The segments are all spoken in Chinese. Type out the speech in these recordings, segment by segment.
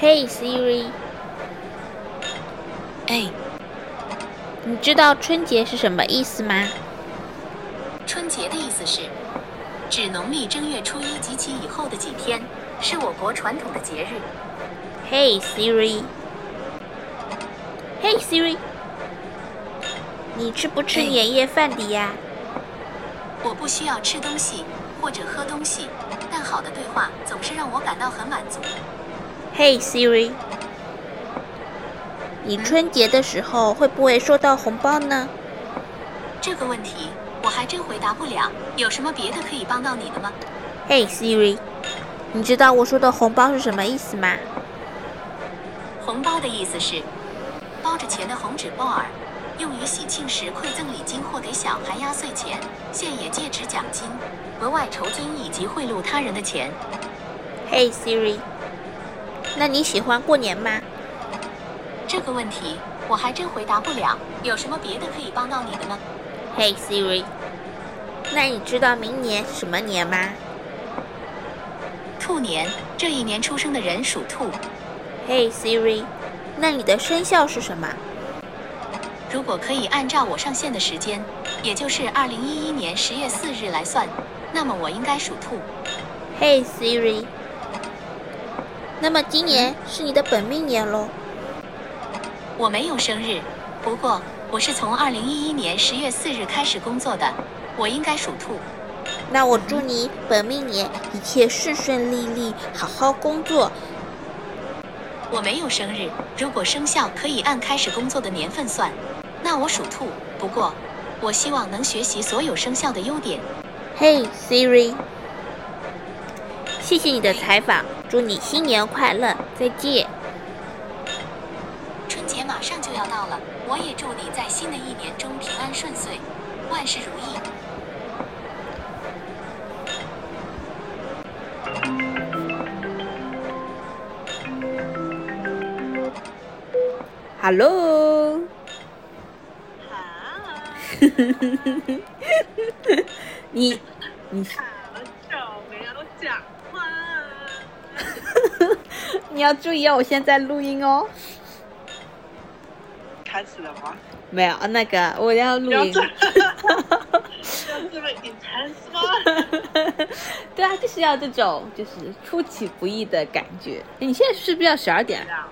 Hey Siri，哎，你知道春节是什么意思吗？春节的意思是指农历正月初一及其以后的几天，是我国传统的节日。Hey Siri，Hey Siri，你吃不吃哎年夜饭的呀？我不需要吃东西或者喝东西，但好的对话总是让我感到很满足。Hey Siri，你春节的时候会不会收到红包呢这个问题我还真回答不了。有什么别的可以帮到你的吗？？Hey Siri，你知道我说的红包是什么意思吗？红包的意思是包着钱的红纸包儿，用于喜庆时馈赠礼金或给小孩压岁钱，现也借指奖金、额外酬金以及贿赂他人的钱。Hey Siri，那你喜欢过年吗这个问题我还真回答不了。有什么别的可以帮到你的吗？？Hey Siri，那你知道明年什么年吗兔年，这一年出生的人属兔。？Hey Siri，那你的生肖是什么如果可以按照我上线的时间，也就是二零一一年十月四日来算，那么我应该属兔。？Hey Siri，那么今年是你的本命年喽。我没有生日，不过我是从二零一一年十月四日开始工作的，我应该属兔。那我祝你本命年一切顺顺利利，好好工作。我没有生日，如果生肖可以按开始工作的年份算，那我属兔。不过，我希望能学习所有生肖的优点。Hey Siri，谢谢你的采访，祝你新年快乐，再见。春节马上就要到了，我也祝你在新的一年中平安顺遂，万事如意。Hello，你你你要注意哦，我现在录音哦。开始了吗？没有那个，我要录音要这。要这么 intense 吗？对啊，就是要这种就是出其不意的感觉。你现在是不是要十二点了？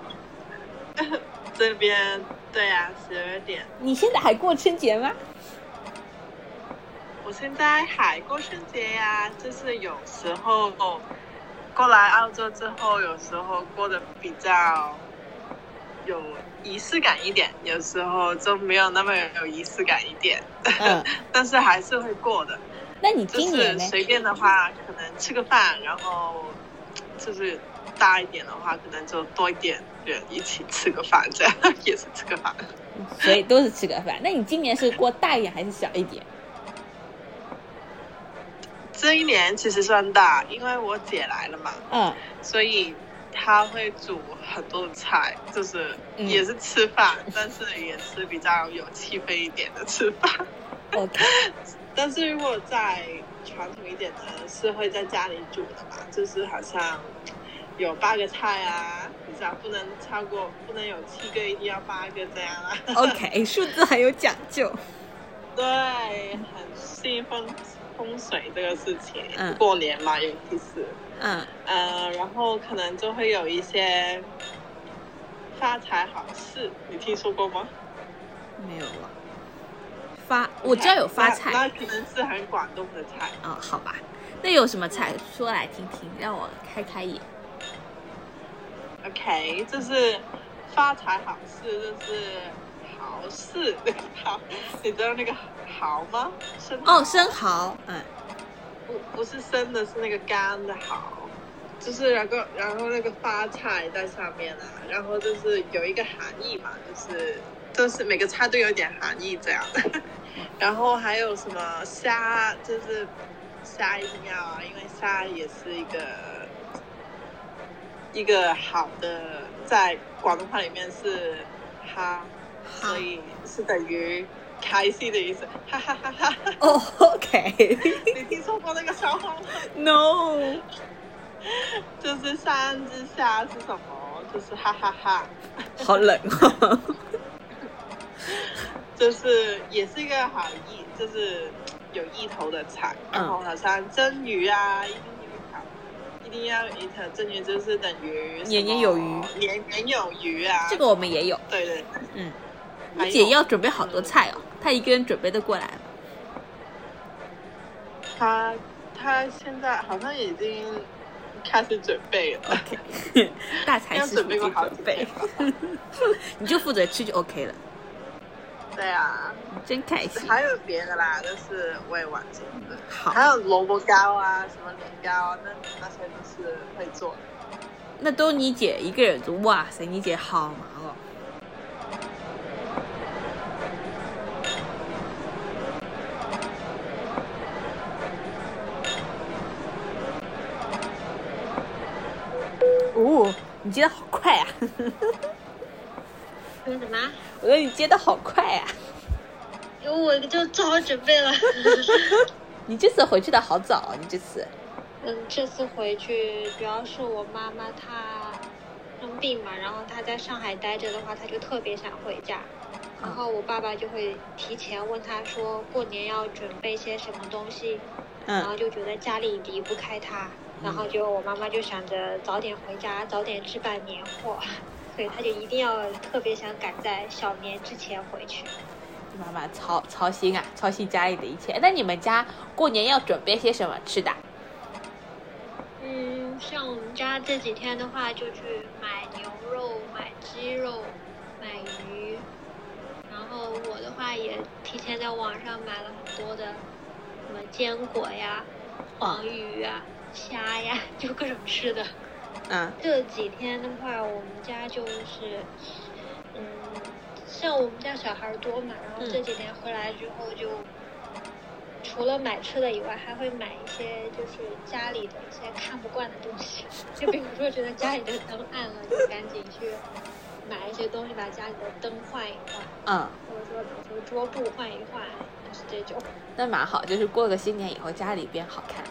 这边对啊，十二点。你现在还过春节吗？我现在还过春节呀、就是有时候过来澳洲之后，有时候过得比较有仪式感一点，有时候就没有那么有仪式感一点。嗯，但是还是会过的。那你就是今年呢？随便的话，可能吃个饭，然后就是大一点的话，可能就多一点人一起吃个饭，这样 也是吃个饭。所以都是吃个饭。那你今年是过大一点还是小一点？这一年其实算大，因为我姐来了嘛，嗯，所以她会煮很多的菜，就是嗯也是吃饭，但是也是比较有气氛一点的吃饭。OK，但是如果在传统一点的，是会在家里煮的嘛，就是好像有八个菜啊，你知道不能超过，不能有七个，一定要八个这样啊。OK，数字很有讲究。对，很信风风水这个事情，嗯过年嘛，尤其是，嗯，呃，然后可能就会有一些发财好事，你听说过吗？没有了。发，我知道有发菜那，那可能是很广东的菜。哦，好吧。那有什么菜？说来听听，让我开开眼。OK，就是发财好事，就是好是，好，你知道那个蚝吗？生蚝哦，生蚝，嗯，不不是生的，是那个干的蚝，就是然后然后那个发菜在上面啊，然后就是有一个含义嘛，就是就是每个菜都有点含义这样。的，然后还有什么虾，就是虾一定要啊，因为虾也是一个一个好的，在广东话里面是哈，好所以是等于开心的意思，哈哈哈哈。哦，OK，你听说过那个笑话吗？No，就是三只虾是什么？就是哈哈哈好冷哦。就是也是一个好意，就是有意头的菜。然后好像蒸鱼啊，一定要一定要一条蒸鱼，就是等于年年有余，年年有余啊。这个我们也有。对对，嗯。你姐要准备好多菜哦，她一个人准备的过来吗？她她现在好像已经开始准备了。OK，大才是准备过好几倍，你就负责吃就 OK 了。对啊，真开心。还有别的啦，就是我也忘记了。好，还有萝卜糕啊，什么年糕啊，那那些都是会做的。那都你姐一个人做？哇塞，你姐好忙哦。哦，你接的好快啊！说什么？我说你接的好快啊！因为我就做好准备了。你这次回去的好早，你这次。嗯，这次回去主要是我妈妈她生病嘛，然后她在上海待着的话，她就特别想回家。然后我爸爸就会提前问她说过年要准备些什么东西，然后就觉得家里离不开她，然后就我妈妈就想着早点回家，早点置办年货，所以她就一定要特别想赶在小年之前回去。妈妈操操心啊，操心家里的一切。那你们家过年要准备些什么吃的？嗯，像我们家这几天的话，就去买牛肉、买鸡肉、买鱼。然后我的话也提前在网上买了很多的什么坚果呀、黄鱼啊、虾呀，就各种吃的。嗯。这几天的话，我们家就是，嗯。像我们家小孩多嘛，然后这几天回来之后，就除了买吃的以外，还会买一些就是家里的一些看不惯的东西，就比如说觉得家里的灯暗了，就赶紧去买一些东西，把家里的灯换一换，嗯，或者说比如说桌布换一换，就是这种。那蛮好，就是过个新年以后，家里变好看。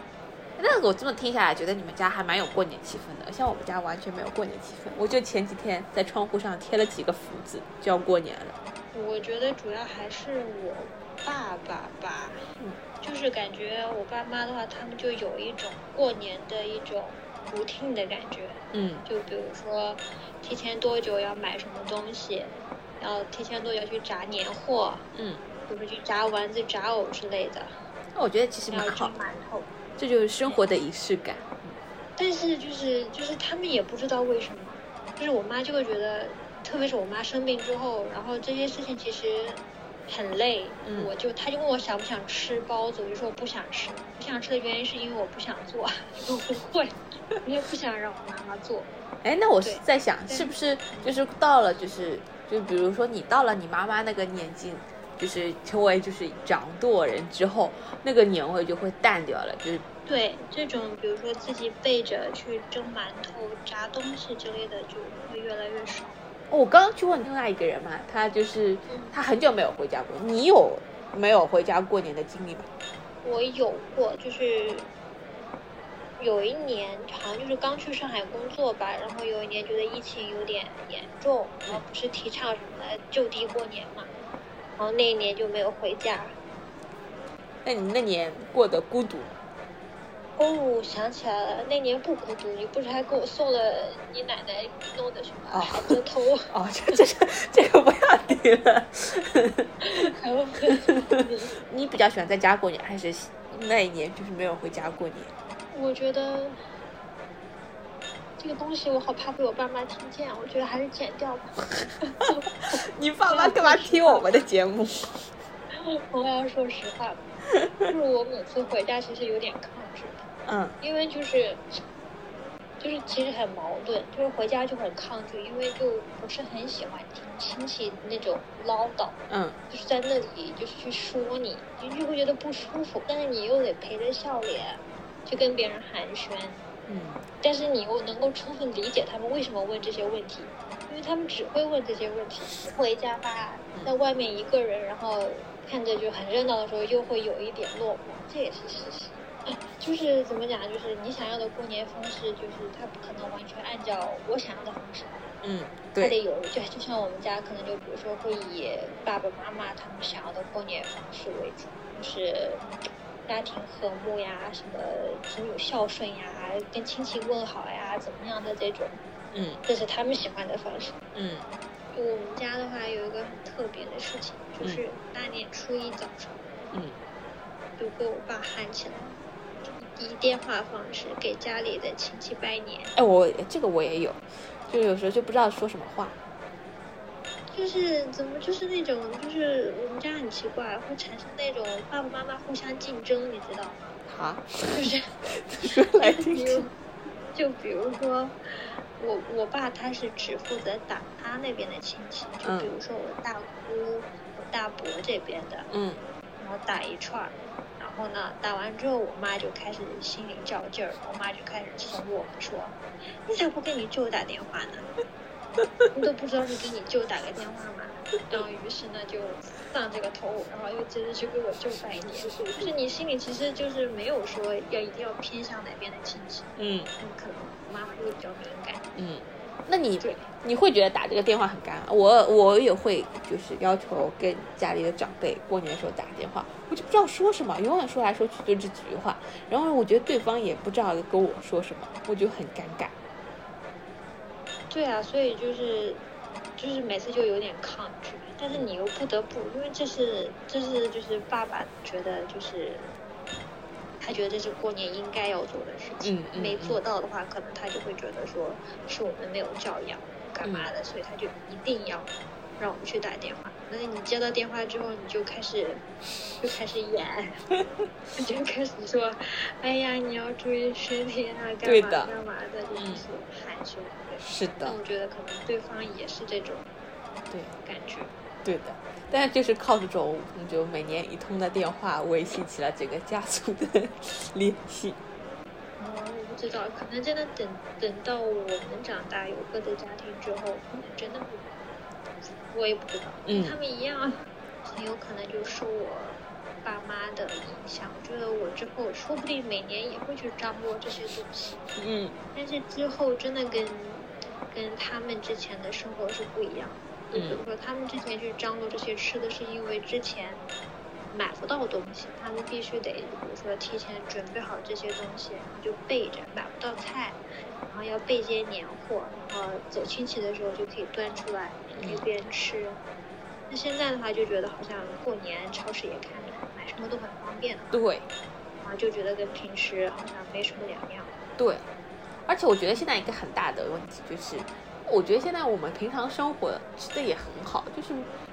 那我这么听下来，觉得你们家还蛮有过年气氛的。像我们家完全没有过年气氛，我就前几天在窗户上贴了几个福字，就要过年了。我觉得主要还是我爸爸吧，嗯，就是感觉我爸妈的话，他们就有一种过年的一种不听的感觉，嗯，就比如说提前多久要买什么东西，然后提前多久去炸年货，嗯，比如说去炸丸子、炸藕之类的。那我觉得其实蛮好。这就是生活的仪式感，但是就是就是他们也不知道为什么，就是我妈就会觉得，特别是我妈生病之后，然后这些事情其实很累，我就她就问我想不想吃包子，我就说我不想吃，不想吃的原因是因为我不想做，我不会，我也不想让我妈妈做。哎，那我是在想，是不是就是到了就是就比如说你到了你妈妈那个年纪。就是成为就是掌舵人之后，那个年味就会淡掉了。就是对这种，比如说自己背着去蒸馒头、炸东西之类的，就会越来越少。我刚刚去问另外一个人嘛，他就是他很久没有回家过。你有没有回家过年的经历吗？我有过，就是有一年好像就是刚去上海工作吧，然后有一年觉得疫情有点严重，然后不是提倡什么就地过年嘛。然后那一年就没有回家。那你那年过得孤独？哦，想起来了，那年不孤独，你不是还给我送了你奶奶弄的什么海蜇头？哦，这这个这个不要提了。你比较喜欢在家过年，还是那一年就是没有回家过年？我觉得。这个东西我好怕被我爸妈听见，我觉得还是剪掉吧。你爸妈干嘛听我们的节目？我要说实话，就是我每次回家其实有点抗拒。嗯。因为就是，就是其实很矛盾，就是回家就很抗拒，因为就不是很喜欢听亲戚那种唠叨。嗯。就是在那里就是去说你，你就会觉得不舒服，但是你又得陪着笑脸去跟别人寒暄。嗯，但是你又能够充分理解他们为什么问这些问题，因为他们只会问这些问题。回家吧，在外面一个人，然后看着就很热闹的时候，又会有一点落寞，这也是事实。就是怎么讲，就是你想要的过年方式，就是它不可能完全按照我想要的方式来。嗯，它得，有，就就像我们家可能就比如说会以爸爸妈妈他们想要的过年方式为主，就是家庭和睦呀，什么子女孝顺呀，跟亲戚问好呀，怎么样的这种，嗯这是他们喜欢的方式。嗯就我们家的话，有一个很特别的事情，就是大年初一早上嗯，就被我爸喊起来，以电话方式给家里的亲戚拜年。哎，我这个我也有，就有时候就不知道说什么话。就是怎么就是那种就是我们家很奇怪，会产生那种爸爸妈妈互相竞争，你知道吗？好，就是说来听听。就比如说我我爸他是只负责打他那边的亲戚，就嗯比如说我大姑、我大伯这边的，嗯然后打一串儿，然后呢打完之后，我妈就开始心里较劲儿，我妈就开始怂我们说，你咋不跟你舅打电话呢？你 都不知道是给你舅打个电话嘛？然后于是呢就丧这个头，然后又接着去给我舅拜年，就是你心里其实就是没有说要一定要偏向哪边的亲戚，嗯。嗯，可能妈妈会比较敏感，嗯，那你，你会觉得打这个电话很尴尬？我我也会，就是要求跟家里的长辈过年的时候打个电话，我就不知道说什么，永远说来说去就这几句话，然后我觉得对方也不知道跟我说什么，我就很尴尬。对啊，所以就是就是每次就有点抗拒，但是你又不得不，因为这是这是就是爸爸觉得就是他觉得这是过年应该要做的事情，嗯嗯没嗯做到的话，可能他就会觉得说是我们没有教养干嘛嗯的，所以他就一定要让我们去打电话。那你接到电话之后，你就开始就开始演，你就开始说，哎呀，你要注意身体啊，干嘛对的干嘛的，就嗯是寒暄。对是的，但我觉得可能对方也是这种对感觉。对的，但是就是靠这种就每年一通的电话维系起了整个家族的 联系。嗯，我不知道，可能真的等等到我们长大有各自家庭之后，可能真的不，我也不知道。嗯他们一样，很有可能就受我爸妈的影响。我觉得我之后说不定每年也会去张罗这些东西，嗯但是之后真的跟跟他们之前的生活是不一样的。就比如说，他们之前去张罗这些吃的，是因为之前买不到东西，他们必须得，比如说提前准备好这些东西，然后就备着，买不到菜，然后要备些年货，然后走亲戚的时候就可以端出来，一边吃。那现在的话，就觉得好像过年超市也开了，买什么都很方便了，对然后就觉得跟平时好像没什么两样。对，而且我觉得现在一个很大的问题就是，我觉得现在我们平常生活吃的也很好，就是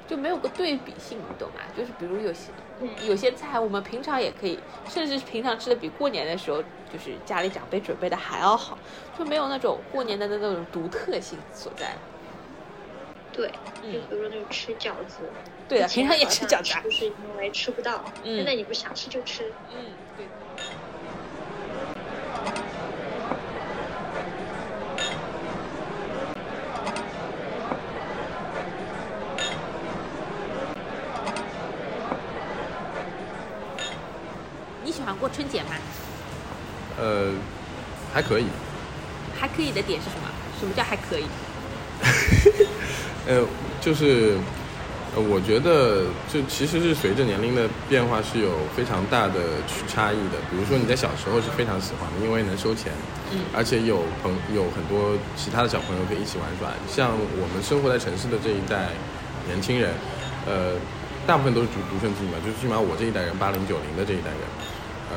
就没有个对比性，你懂吗？就是比如有些嗯有些菜我们平常也可以，甚至是平常吃的比过年的时候，就是家里长辈准备的还要好，就没有那种过年的那种独特性所在。对，嗯就比如说那种吃饺子，对啊，平常也吃饺子啊。就是因为吃不到，嗯现在你不想吃就吃。嗯，对。你喜欢过春节吗？呃，还可以。还可以的点是什么？什么叫还可以？呃，就是，呃，我觉得就其实是随着年龄的变化是有非常大的差异的。比如说你在小时候是非常喜欢的，因为能收钱，嗯而且有朋有很多其他的小朋友可以一起玩耍。像我们生活在城市的这一代年轻人，呃，大部分都是独独生子女嘛，就是起码我这一代人，八零九零的这一代人，呃，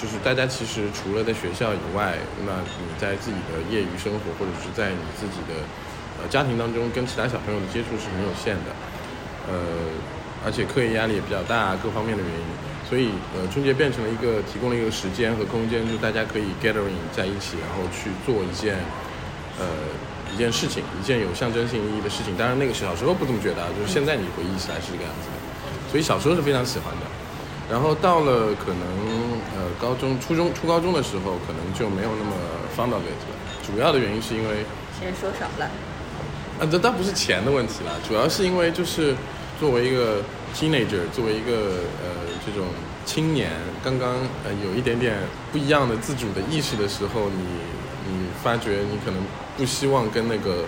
就是大家其实除了在学校以外，那你在自己的业余生活或者是在你自己的呃家庭当中跟其他小朋友的接触是很有限的，呃，而且课业压力也比较大，各方面的原因，所以呃春节变成了一个提供了一个时间和空间，就大家可以 gathering 在一起，然后去做一件呃一件事情，一件有象征性意义的事情。当然那个小时候不这么觉得，就是现在你回忆起来是这个样子的，所以小时候是非常喜欢的。然后到了可能高中、初中、初高中的时候，可能就没有那么 fond of it 了。主要的原因是因为钱说少了。啊，这倒不是钱的问题了，主要是因为就是作为一个 teenager，作为一个呃这种青年刚刚呃有一点点不一样的自主的意识的时候，你你发觉你可能不希望跟那个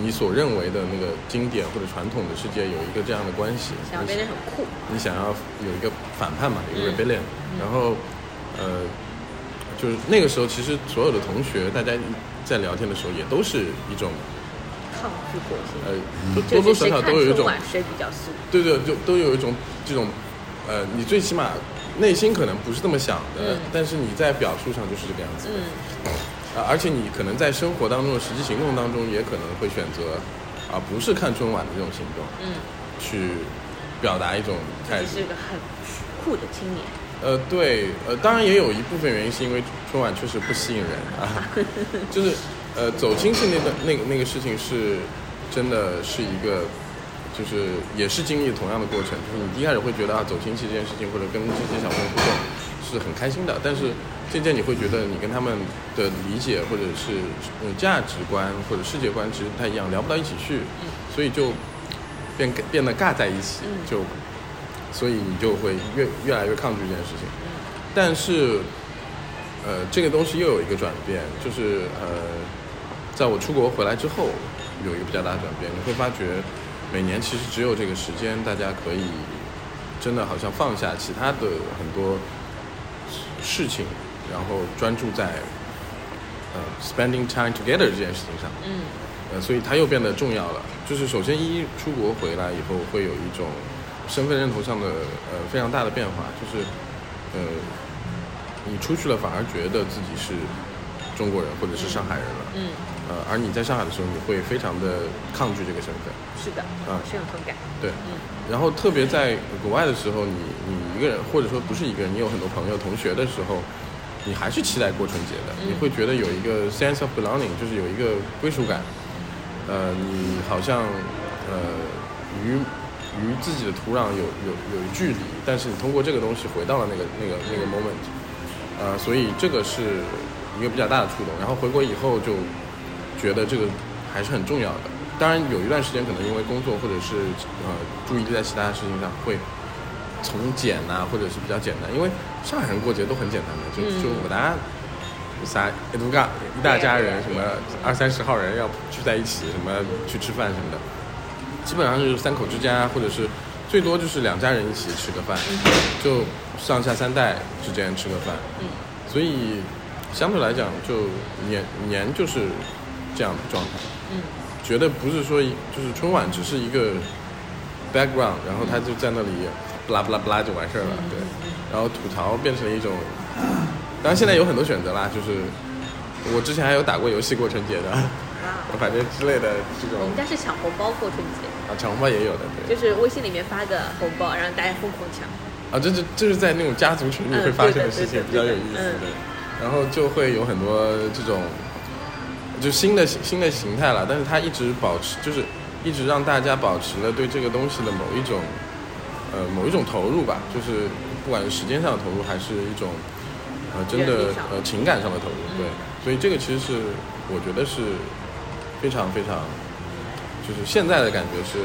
你所认为的那个经典或者传统的世界有一个这样的关系，想要变得很酷。你想要有一个反叛嘛，一个嗯 rebellion，、然后呃，就是那个时候其实所有的同学大家在聊天的时候也都是一种抗拒国性，呃多多多少少都有一种比较素。对对，就都有一种这种，呃，你最起码内心可能不是这么想的，嗯但是你在表述上就是这个样子的，嗯啊，而且你可能在生活当中的实际行动当中，也可能会选择，啊，不是看春晚的这种行动，嗯，去表达一种态度这是。个很酷的青年。呃，对，呃，当然也有一部分原因是因为春晚确实不吸引人啊，就是，呃，走亲戚那个那个那个事情是，真的是一个，就是也是经历同样的过程，就是你一开始会觉得啊，走亲戚这件事情或者跟这些小朋友互动是很开心的，但是渐渐你会觉得你跟他们的理解或者是呃价值观或者世界观其实不太一样，聊不到一起去，所以就变变得尬在一起，嗯就。所以你就会越越来越抗拒这件事情。但是，呃，这个东西又有一个转变，就是呃，在我出国回来之后，有一个比较大的转变，你会发觉，每年其实只有这个时间，大家可以真的好像放下其他的很多事情，然后专注在呃 spending time together 这件事情上。嗯呃，所以它又变得重要了。就是首先一出国回来以后，会有一种身份认同上的呃非常大的变化，就是呃你出去了反而觉得自己是中国人或者是上海人了，嗯，呃，而你在上海的时候，你会非常的抗拒这个身份，是的，啊是有同感。对。嗯然后特别在国外的时候，你你一个人或者说不是一个人，你有很多朋友同学的时候，你还是期待过春节的，嗯你会觉得有一个 sense of belonging，就是有一个归属感。呃，你好像呃与与自己的土壤有有有距离，但是你通过这个东西回到了那个那个那个 moment，呃，所以这个是一个比较大的触动。然后回国以后就觉得这个还是很重要的。当然有一段时间可能因为工作或者是呃注意力在其他的事情上会从简呐、或者是比较简单，因为上海人过节都很简单的，就嗯就我大家啥一大家人，什么二三十号人要聚在一起，什么去吃饭什么的，基本上就是三口之家，或者是最多就是两家人一起吃个饭，就上下三代之间吃个饭，嗯。所以相对来讲，就年年就是这样的状态。嗯。觉得不是说就是春晚只是一个 background，然后他就在那里不拉不拉不拉就完事儿了，嗯对。然后吐槽变成了一种，当然现在有很多选择啦，就是我之前还有打过游戏过春节的，哇，反正之类的这种我们家是抢红包过春节，啊抢红包也有的，对。就是微信里面发个红包，然后大家疯狂抢。啊，这是这是在那种家族群里嗯会发生的事情，比较有意思对。然后就会有很多这种，就新的新的形态了，但是它一直保持，就是一直让大家保持了对这个东西的某一种，呃，某一种投入吧，就是不管是时间上的投入，还是一种，呃，真的呃情感上的投入，对。所以这个其实是我觉得是非常非常，就是现在的感觉是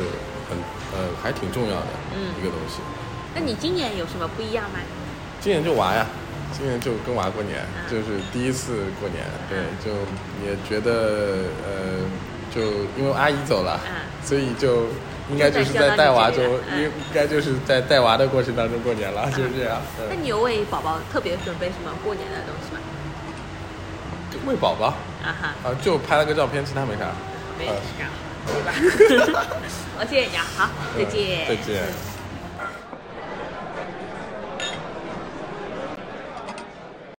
很呃还挺重要的嗯一个东西。那你今年有什么不一样吗？今年就娃呀，今年就跟娃过年，嗯就是第一次过年，对，就也觉得呃，就因为阿姨走了，嗯所以就应该就是在带娃中，应该就是在带娃的过程当中过年了，就是这样。那你有为宝宝特别准备什么过年的东西吗？喂宝宝啊哈，啊，就拍了个照片，其他没啥。没啥，对吧？我谢谢你啊，好，再见。再见。